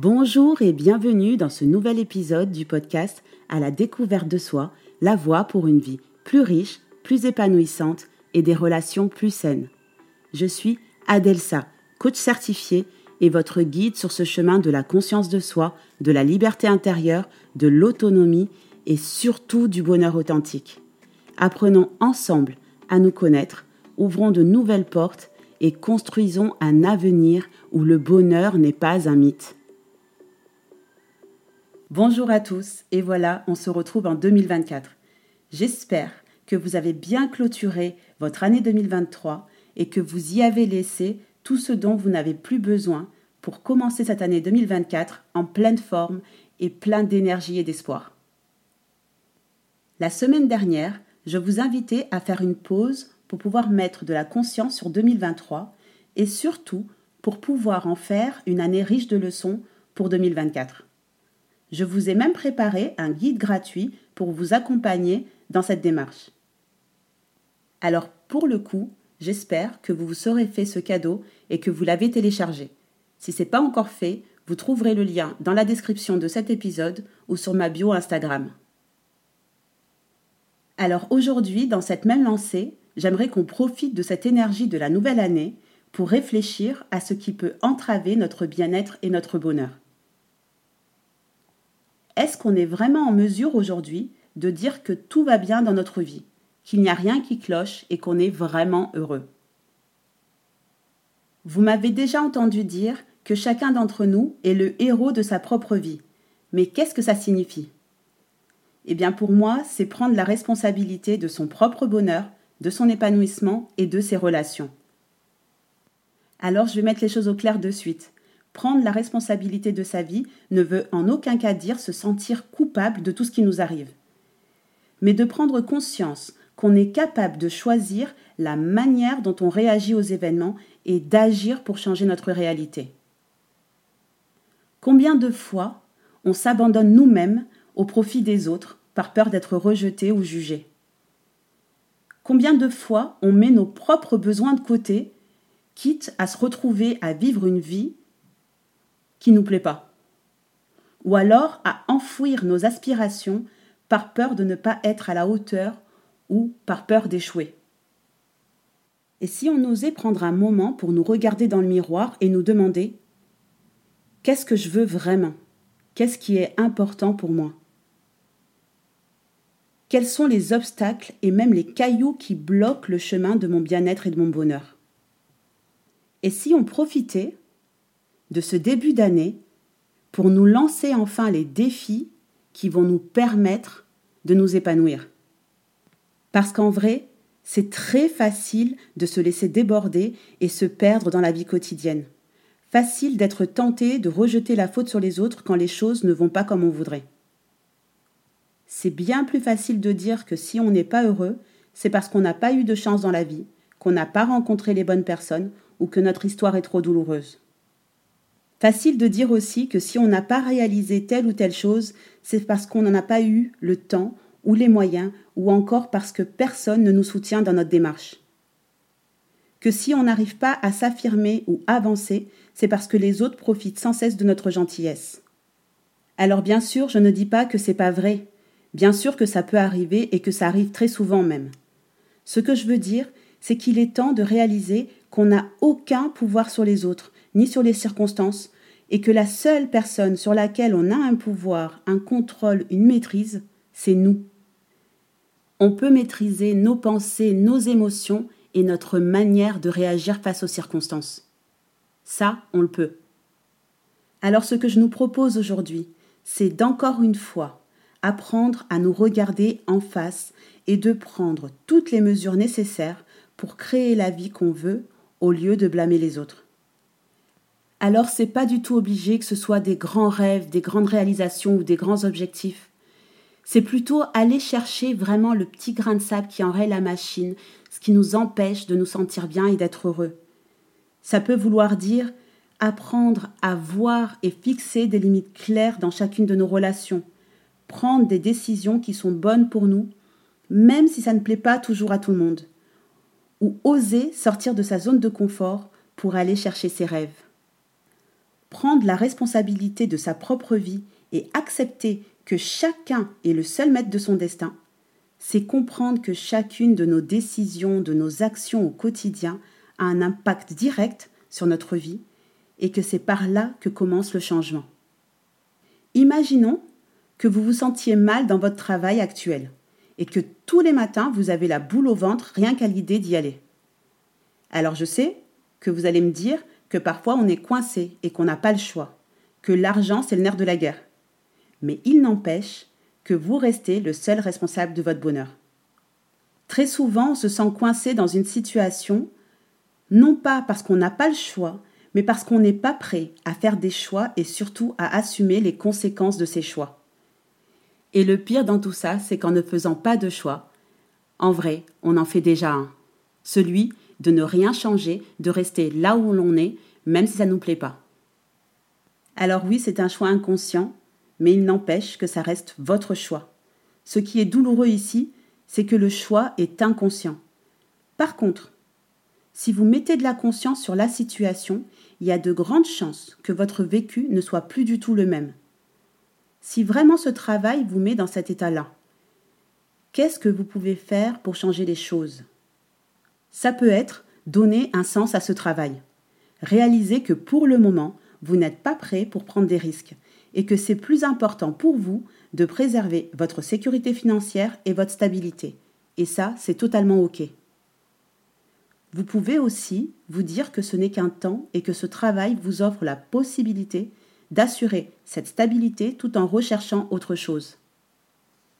Bonjour et bienvenue dans ce nouvel épisode du podcast À la découverte de soi, la voie pour une vie plus riche, plus épanouissante et des relations plus saines. Je suis Adelsa, coach certifié et votre guide sur ce chemin de la conscience de soi, de la liberté intérieure, de l'autonomie et surtout du bonheur authentique. Apprenons ensemble à nous connaître, ouvrons de nouvelles portes et construisons un avenir où le bonheur n'est pas un mythe. Bonjour à tous et voilà, on se retrouve en 2024. J'espère que vous avez bien clôturé votre année 2023 et que vous y avez laissé tout ce dont vous n'avez plus besoin pour commencer cette année 2024 en pleine forme et plein d'énergie et d'espoir. La semaine dernière, je vous invitais à faire une pause pour pouvoir mettre de la conscience sur 2023 et surtout pour pouvoir en faire une année riche de leçons pour 2024. Je vous ai même préparé un guide gratuit pour vous accompagner dans cette démarche. Alors pour le coup, j'espère que vous vous serez fait ce cadeau et que vous l'avez téléchargé. Si ce n'est pas encore fait, vous trouverez le lien dans la description de cet épisode ou sur ma bio Instagram. Alors aujourd'hui, dans cette même lancée, j'aimerais qu'on profite de cette énergie de la nouvelle année pour réfléchir à ce qui peut entraver notre bien-être et notre bonheur est-ce qu'on est vraiment en mesure aujourd'hui de dire que tout va bien dans notre vie, qu'il n'y a rien qui cloche et qu'on est vraiment heureux? Vous m'avez déjà entendu dire que chacun d'entre nous est le héros de sa propre vie. Mais qu'est-ce que ça signifie? Eh bien pour moi, c'est prendre la responsabilité de son propre bonheur, de son épanouissement et de ses relations. Alors je vais mettre les choses au clair de suite prendre la responsabilité de sa vie ne veut en aucun cas dire se sentir coupable de tout ce qui nous arrive, mais de prendre conscience qu'on est capable de choisir la manière dont on réagit aux événements et d'agir pour changer notre réalité. Combien de fois on s'abandonne nous-mêmes au profit des autres par peur d'être rejeté ou jugé? Combien de fois on met nos propres besoins de côté, quitte à se retrouver à vivre une vie qui nous plaît pas. Ou alors à enfouir nos aspirations par peur de ne pas être à la hauteur ou par peur d'échouer. Et si on osait prendre un moment pour nous regarder dans le miroir et nous demander Qu'est-ce que je veux vraiment? Qu'est-ce qui est important pour moi? Quels sont les obstacles et même les cailloux qui bloquent le chemin de mon bien-être et de mon bonheur? Et si on profitait de ce début d'année pour nous lancer enfin les défis qui vont nous permettre de nous épanouir. Parce qu'en vrai, c'est très facile de se laisser déborder et se perdre dans la vie quotidienne. Facile d'être tenté de rejeter la faute sur les autres quand les choses ne vont pas comme on voudrait. C'est bien plus facile de dire que si on n'est pas heureux, c'est parce qu'on n'a pas eu de chance dans la vie, qu'on n'a pas rencontré les bonnes personnes ou que notre histoire est trop douloureuse. Facile de dire aussi que si on n'a pas réalisé telle ou telle chose, c'est parce qu'on n'en a pas eu le temps ou les moyens, ou encore parce que personne ne nous soutient dans notre démarche. Que si on n'arrive pas à s'affirmer ou avancer, c'est parce que les autres profitent sans cesse de notre gentillesse. Alors bien sûr, je ne dis pas que c'est pas vrai. Bien sûr que ça peut arriver et que ça arrive très souvent même. Ce que je veux dire, c'est qu'il est temps de réaliser qu'on n'a aucun pouvoir sur les autres, ni sur les circonstances, et que la seule personne sur laquelle on a un pouvoir, un contrôle, une maîtrise, c'est nous. On peut maîtriser nos pensées, nos émotions et notre manière de réagir face aux circonstances. Ça, on le peut. Alors ce que je nous propose aujourd'hui, c'est d'encore une fois apprendre à nous regarder en face et de prendre toutes les mesures nécessaires pour créer la vie qu'on veut au lieu de blâmer les autres alors c'est pas du tout obligé que ce soit des grands rêves, des grandes réalisations ou des grands objectifs. C'est plutôt aller chercher vraiment le petit grain de sable qui enraye la machine, ce qui nous empêche de nous sentir bien et d'être heureux. Ça peut vouloir dire apprendre à voir et fixer des limites claires dans chacune de nos relations, prendre des décisions qui sont bonnes pour nous, même si ça ne plaît pas toujours à tout le monde, ou oser sortir de sa zone de confort pour aller chercher ses rêves. prendre la responsabilité de sa propre vie et accepter que chacun est le seul maître de son destin, c'est comprendre que chacune de nos décisions, de nos actions au quotidien a un impact direct sur notre vie et que c'est par là que commence le changement. Imaginons que vous vous sentiez mal dans votre travail actuel et que tous les matins vous avez la boule au ventre rien qu'à l'idée d'y aller. Alors je sais que vous allez me dire que parfois on est coincé et qu'on n'a pas le choix, que l'argent c'est le nerf de la guerre. Mais il n'empêche que vous restez le seul responsable de votre bonheur. Très souvent, on se sent coincé dans une situation, non pas parce qu'on n'a pas le choix, mais parce qu'on n'est pas prêt à faire des choix et surtout à assumer les conséquences de ces choix. Et le pire dans tout ça, c'est qu'en ne faisant pas de choix, en vrai, on en fait déjà un. Celui de ne rien changer, de rester là où l'on est, même si ça ne nous plaît pas. Alors oui, c'est un choix inconscient, mais il n'empêche que ça reste votre choix. Ce qui est douloureux ici, c'est que le choix est inconscient. Par contre, si vous mettez de la conscience sur la situation, il y a de grandes chances que votre vécu ne soit plus du tout le même. Si vraiment ce travail vous met dans cet état-là, qu'est-ce que vous pouvez faire pour changer les choses? Ça peut être donner un sens à ce travail. Réaliser que pour le moment, vous n'êtes pas prêt pour prendre des risques et que c'est plus important pour vous de préserver votre sécurité financière et votre stabilité. Et ça, c'est totalement OK. Vous pouvez aussi vous dire que ce n'est qu'un temps et que ce travail vous offre la possibilité d'assurer cette stabilité tout en recherchant autre chose.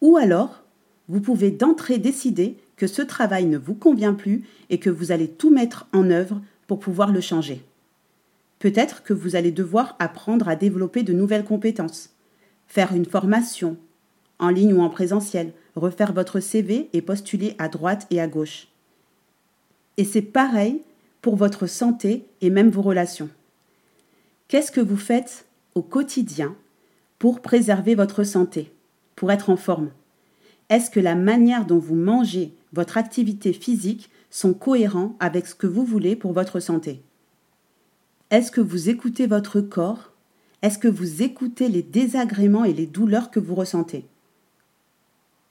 Ou alors, vous pouvez d'entrée décider que ce travail ne vous convient plus et que vous allez tout mettre en œuvre pour pouvoir le changer. Peut-être que vous allez devoir apprendre à développer de nouvelles compétences, faire une formation, en ligne ou en présentiel, refaire votre CV et postuler à droite et à gauche. Et c'est pareil pour votre santé et même vos relations. Qu'est-ce que vous faites au quotidien pour préserver votre santé, pour être en forme. Est-ce que la manière dont vous mangez, votre activité physique sont cohérents avec ce que vous voulez pour votre santé? Est-ce que vous écoutez votre corps? Est-ce que vous écoutez les désagréments et les douleurs que vous ressentez?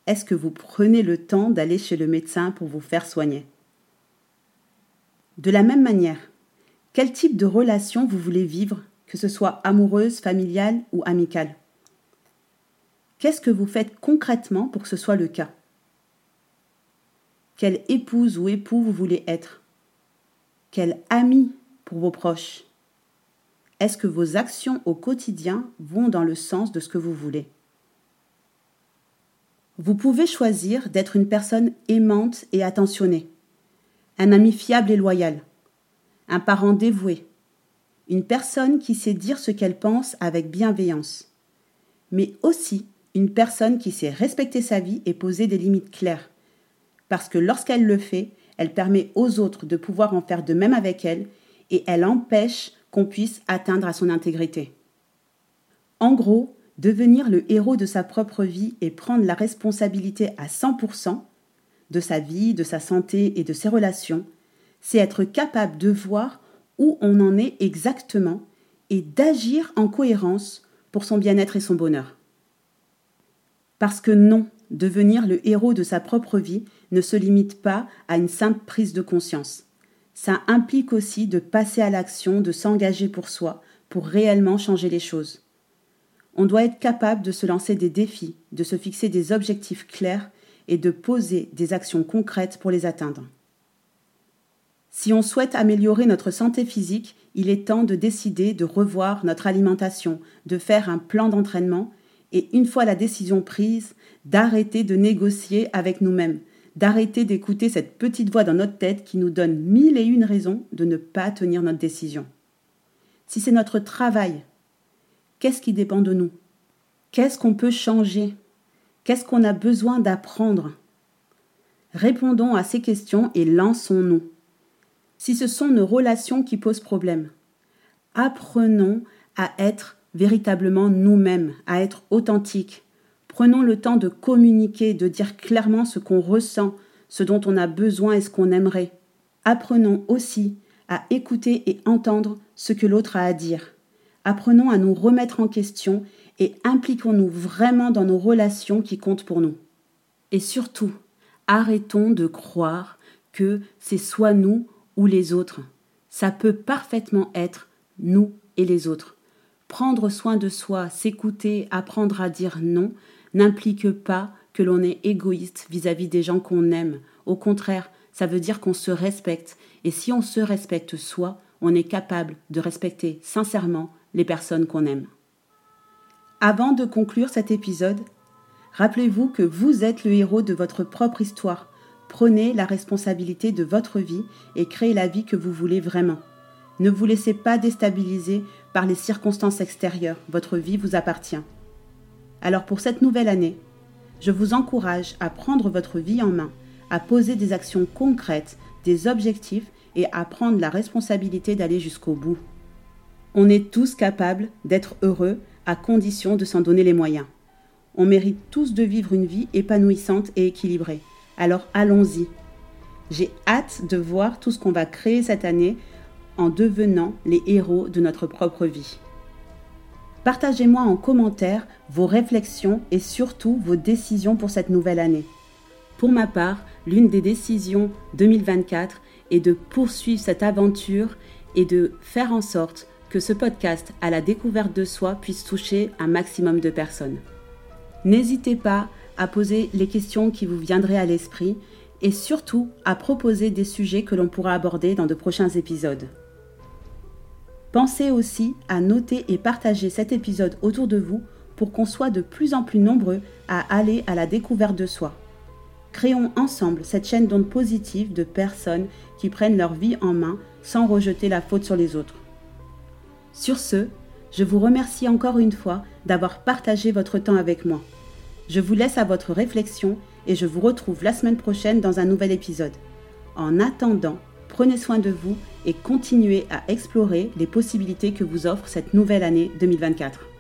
Est-ce que vous prenez le temps d'aller chez le médecin pour vous faire soigner? De la même manière, quel type de relation vous voulez vivre que ce soit amoureuse, familiale ou amicale. Qu'est-ce que vous faites concrètement pour que ce soit le cas? Quelle épouse ou époux vous voulez être? Quel ami pour vos proches? Est-ce que vos actions au quotidien vont dans le sens de ce que vous voulez? Vous pouvez choisir d'être une personne aimante et attentionnée, un ami fiable et loyal, un parent dévoué, une personne qui sait dire ce qu'elle pense avec bienveillance, mais aussi une personne qui sait respecter sa vie et poser des limites claires. Parce que lorsqu'elle le fait, elle permet aux autres de pouvoir en faire de même avec elle et elle empêche qu'on puisse atteindre à son intégrité. En gros, devenir le héros de sa propre vie et prendre la responsabilité à 100% de sa vie, de sa santé et de ses relations, c'est être capable de voir où on en est exactement et d'agir en cohérence pour son bien-être et son bonheur. Parce que non, devenir le héros de sa propre vie ne se limite pas à une simple prise de conscience. Ça implique aussi de passer à l'action, de s'engager pour soi, pour réellement changer les choses. On doit être capable de se lancer des défis, de se fixer des objectifs clairs et de poser des actions concrètes pour les atteindre. Si on souhaite améliorer notre santé physique, il est temps de décider de revoir notre alimentation, de faire un plan d'entraînement et une fois la décision prise, d'arrêter de négocier avec nous-mêmes, d'arrêter d'écouter cette petite voix dans notre tête qui nous donne mille et une raisons de ne pas tenir notre décision. Si c'est notre travail, qu'est-ce qui dépend de nous? Qu'est-ce qu'on peut changer? Qu'est-ce qu'on a besoin d'apprendre? Répondons à ces questions et lançons-nous si ce sont nos relations qui posent problème. Apprenons à être véritablement nous-mêmes, à être authentiques. Prenons le temps de communiquer, de dire clairement ce qu'on ressent, ce dont on a besoin et ce qu'on aimerait. Apprenons aussi à écouter et entendre ce que l'autre a à dire. Apprenons à nous remettre en question et impliquons-nous vraiment dans nos relations qui comptent pour nous. Et surtout, arrêtons de croire que c'est soit nous ou les autres. Ça peut parfaitement être nous et les autres. Prendre soin de soi, s'écouter, apprendre à dire non, n'implique pas que l'on est égoïste vis-à-vis des gens qu'on aime. Au contraire, ça veut dire qu'on se respecte. Et si on se respecte soi, on est capable de respecter sincèrement les personnes qu'on aime. Avant de conclure cet épisode, rappelez-vous que vous êtes le héros de votre propre histoire. Prenez la responsabilité de votre vie et créez la vie que vous voulez vraiment. Ne vous laissez pas déstabiliser par les circonstances extérieures. Votre vie vous appartient. Alors pour cette nouvelle année, je vous encourage à prendre votre vie en main, à poser des actions concrètes, des objectifs et à prendre la responsabilité d'aller jusqu'au bout. On est tous capables d'être heureux à condition de s'en donner les moyens. On mérite tous de vivre une vie épanouissante et équilibrée. Alors allons-y. J'ai hâte de voir tout ce qu'on va créer cette année en devenant les héros de notre propre vie. Partagez-moi en commentaire vos réflexions et surtout vos décisions pour cette nouvelle année. Pour ma part, l'une des décisions 2024 est de poursuivre cette aventure et de faire en sorte que ce podcast à la découverte de soi puisse toucher un maximum de personnes. N'hésitez pas à poser les questions qui vous viendraient à l'esprit et surtout à proposer des sujets que l'on pourra aborder dans de prochains épisodes. Pensez aussi à noter et partager cet épisode autour de vous pour qu'on soit de plus en plus nombreux à aller à la découverte de soi. Créons ensemble cette chaîne d'ondes positives de personnes qui prennent leur vie en main sans rejeter la faute sur les autres. Sur ce, je vous remercie encore une fois d'avoir partagé votre temps avec moi. Je vous laisse à votre réflexion et je vous retrouve la semaine prochaine dans un nouvel épisode. En attendant, Prenez soin de vous et continuez à explorer les possibilités que vous offre cette nouvelle année 2024.